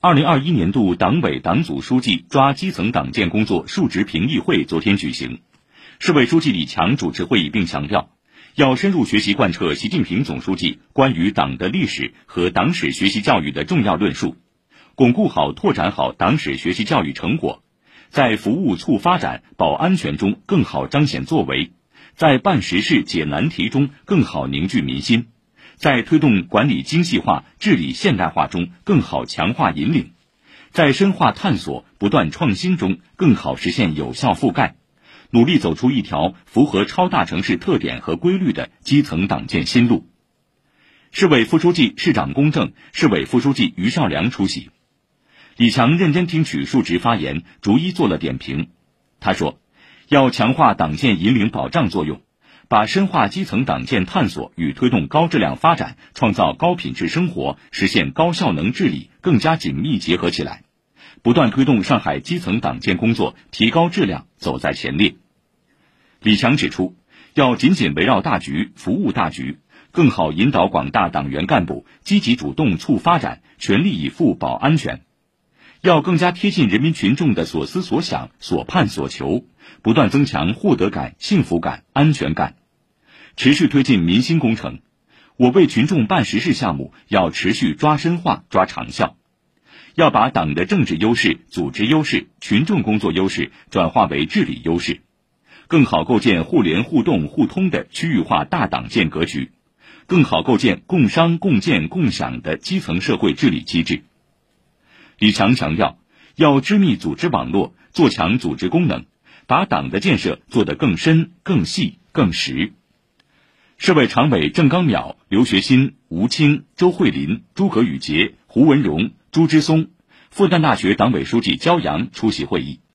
二零二一年度党委党组书记抓基层党建工作述职评议会昨天举行，市委书记李强主持会议并强调，要深入学习贯彻习近平总书记关于党的历史和党史学习教育的重要论述，巩固好、拓展好党史学习教育成果，在服务促发展、保安全中更好彰显作为，在办实事、解难题中更好凝聚民心。在推动管理精细化、治理现代化中更好强化引领，在深化探索、不断创新中更好实现有效覆盖，努力走出一条符合超大城市特点和规律的基层党建新路。市委副书记、市长龚正、市委副书记于少良出席。李强认真听取述职发言，逐一做了点评。他说：“要强化党建引领保障作用。”把深化基层党建探索与推动高质量发展、创造高品质生活、实现高效能治理更加紧密结合起来，不断推动上海基层党建工作提高质量走在前列。李强指出，要紧紧围绕大局、服务大局，更好引导广大党员干部积极主动促发展、全力以赴保安全。要更加贴近人民群众的所思所想、所盼所求，不断增强获得感、幸福感、安全感，持续推进民心工程。我为群众办实事项目要持续抓深化、抓长效，要把党的政治优势、组织优势、群众工作优势转化为治理优势，更好构建互联互动互通的区域化大党建格局，更好构建共商共建共享的基层社会治理机制。李强强调，要织密组织网络，做强组织功能，把党的建设做得更深、更细、更实。市委常委郑刚淼、刘学新、吴清、周慧林、诸葛宇杰、胡文荣、朱之松，复旦大学党委书记焦阳出席会议。